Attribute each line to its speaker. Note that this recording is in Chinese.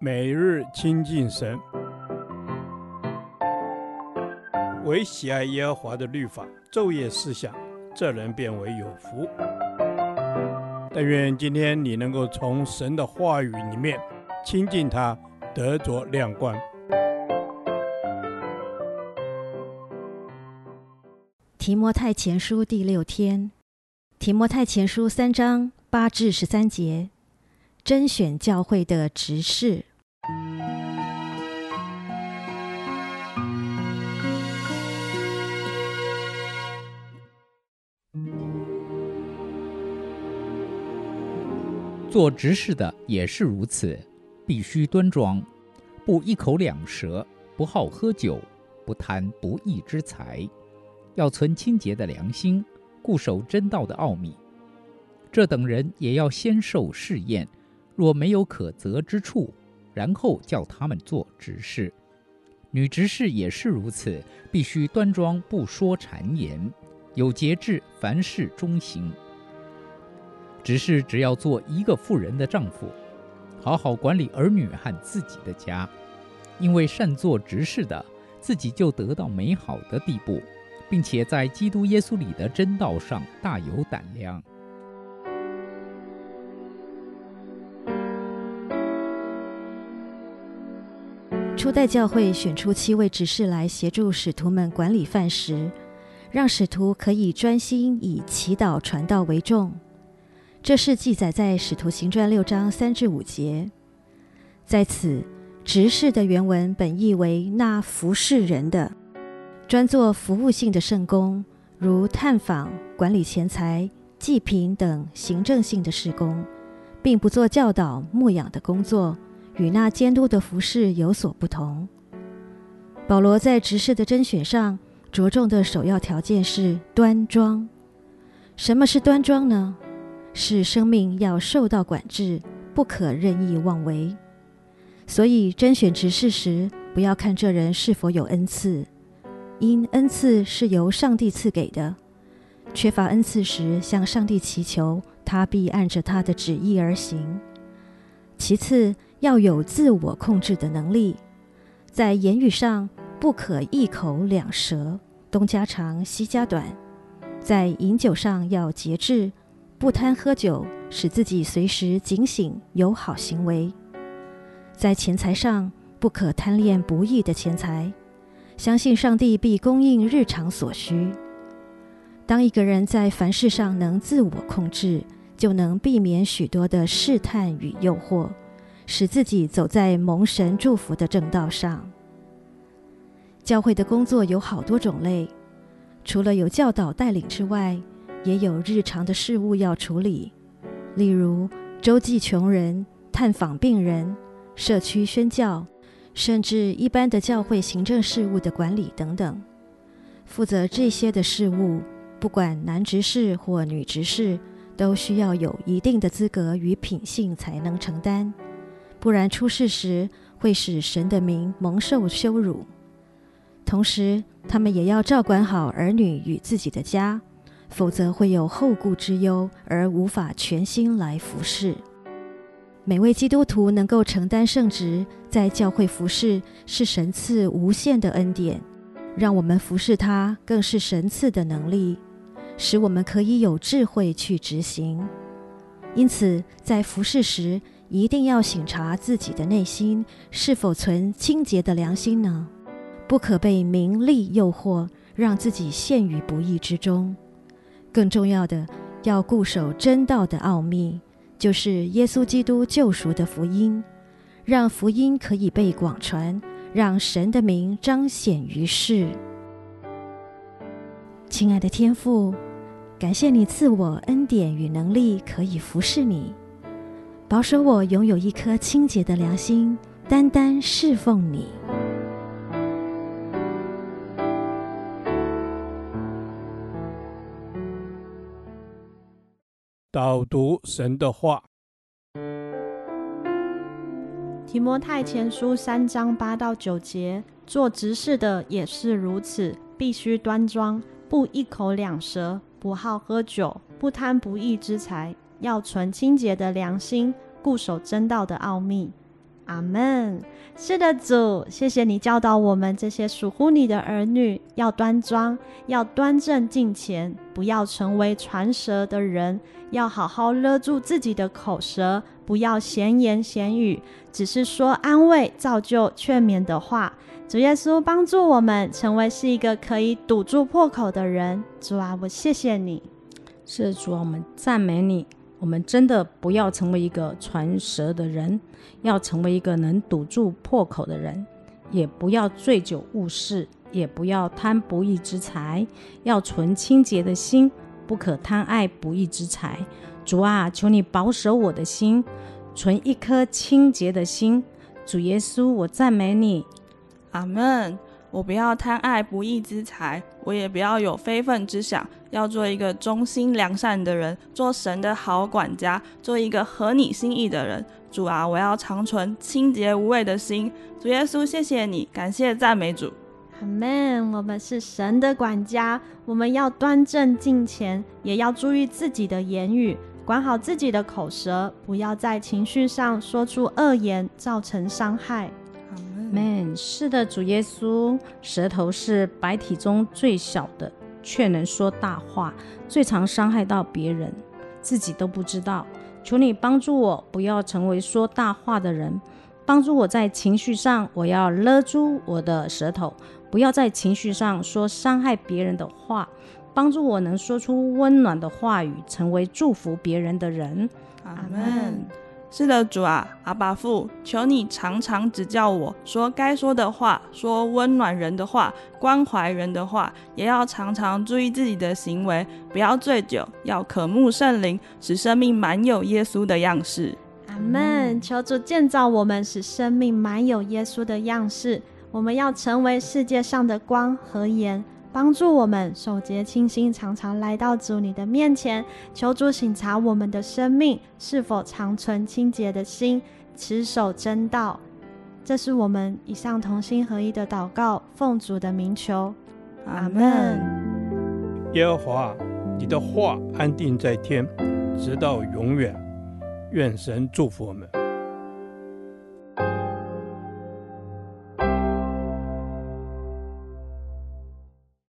Speaker 1: 每日亲近神，唯喜爱耶和华的律法，昼夜思想，这人便为有福。但愿今天你能够从神的话语里面亲近他，得着亮光。
Speaker 2: 提摩太前书第六天，提摩太前书三章八至十三节，甄选教会的执事。
Speaker 3: 做执事的也是如此，必须端庄，不一口两舌，不好喝酒，不贪不义之财，要存清洁的良心，固守真道的奥秘。这等人也要先受试验，若没有可责之处，然后叫他们做执事。女执事也是如此，必须端庄，不说谗言，有节制，凡事忠心。执事只要做一个妇人的丈夫，好好管理儿女和自己的家，因为善做执事的，自己就得到美好的地步，并且在基督耶稣里的真道上大有胆量。
Speaker 2: 初代教会选出七位执事来协助使徒们管理饭食，让使徒可以专心以祈祷传道为重。这是记载在《使徒行传》六章三至五节。在此，执事的原文本意为那服侍人的，专做服务性的圣工，如探访、管理钱财、祭品等行政性的事工，并不做教导、牧养的工作，与那监督的服饰有所不同。保罗在执事的甄选上着重的首要条件是端庄。什么是端庄呢？是生命要受到管制，不可任意妄为。所以甄选执事时，不要看这人是否有恩赐，因恩赐是由上帝赐给的。缺乏恩赐时，向上帝祈求，他必按着他的旨意而行。其次，要有自我控制的能力，在言语上不可一口两舌，东家长西家短；在饮酒上要节制。不贪喝酒，使自己随时警醒，有好行为。在钱财上，不可贪恋不义的钱财，相信上帝必供应日常所需。当一个人在凡事上能自我控制，就能避免许多的试探与诱惑，使自己走在蒙神祝福的正道上。教会的工作有好多种类，除了有教导带领之外，也有日常的事务要处理，例如周济穷人、探访病人、社区宣教，甚至一般的教会行政事务的管理等等。负责这些的事务，不管男执事或女执事，都需要有一定的资格与品性才能承担，不然出事时会使神的名蒙受羞辱。同时，他们也要照管好儿女与自己的家。否则会有后顾之忧，而无法全心来服侍。每位基督徒能够承担圣职，在教会服侍，是神赐无限的恩典，让我们服侍他，更是神赐的能力，使我们可以有智慧去执行。因此，在服侍时，一定要省察自己的内心是否存清洁的良心呢？不可被名利诱惑，让自己陷于不义之中。更重要的，要固守真道的奥秘，就是耶稣基督救赎的福音，让福音可以被广传，让神的名彰显于世。亲爱的天父，感谢你赐我恩典与能力，可以服侍你，保守我拥有一颗清洁的良心，单单侍奉你。
Speaker 1: 导读神的话，
Speaker 4: 提摩太前书三章八到九节，做执事的也是如此，必须端庄，不一口两舌，不好喝酒，不贪不义之财，要存清洁的良心，固守真道的奥秘。阿门。是的，主，谢谢你教导我们这些属乎你的儿女，要端庄，要端正敬虔，不要成为传舌的人，要好好勒住自己的口舌，不要闲言闲语，只是说安慰、造就、劝勉的话。主耶稣帮助我们成为是一个可以堵住破口的人。主啊，我谢谢你。
Speaker 5: 是主，我们赞美你。我们真的不要成为一个传舌的人，要成为一个能堵住破口的人。也不要醉酒误事，也不要贪不义之财，要存清洁的心，不可贪爱不义之财。主啊，求你保守我的心，存一颗清洁的心。主耶稣，我赞美你。
Speaker 6: 阿门。我不要贪爱不义之财，我也不要有非分之想，要做一个忠心良善的人，做神的好管家，做一个合你心意的人。主啊，我要长存清洁无伪的心。主耶稣，谢谢你，感谢赞美主。
Speaker 4: 阿门。我们是神的管家，我们要端正敬虔，也要注意自己的言语，管好自己的口舌，不要在情绪上说出恶言，造成伤害。
Speaker 5: Man，是的，主耶稣，舌头是白体中最小的，却能说大话，最常伤害到别人，自己都不知道。求你帮助我，不要成为说大话的人，帮助我在情绪上，我要勒住我的舌头，不要在情绪上说伤害别人的话，帮助我能说出温暖的话语，成为祝福别人的人。
Speaker 6: 阿门。是的，主啊，阿爸父，求你常常指教我说该说的话，说温暖人的话，关怀人的话，也要常常注意自己的行为，不要醉酒，要渴慕圣灵，使生命满有耶稣的样式。
Speaker 4: 阿门。求主建造我们，使生命满有耶稣的样式。我们要成为世界上的光和盐。帮助我们守洁清心，常常来到主你的面前，求主省察我们的生命是否常存清洁的心，持守真道。这是我们以上同心合一的祷告，奉主的名求，阿门。
Speaker 1: 耶和华，你的话安定在天，直到永远。愿神祝福我们。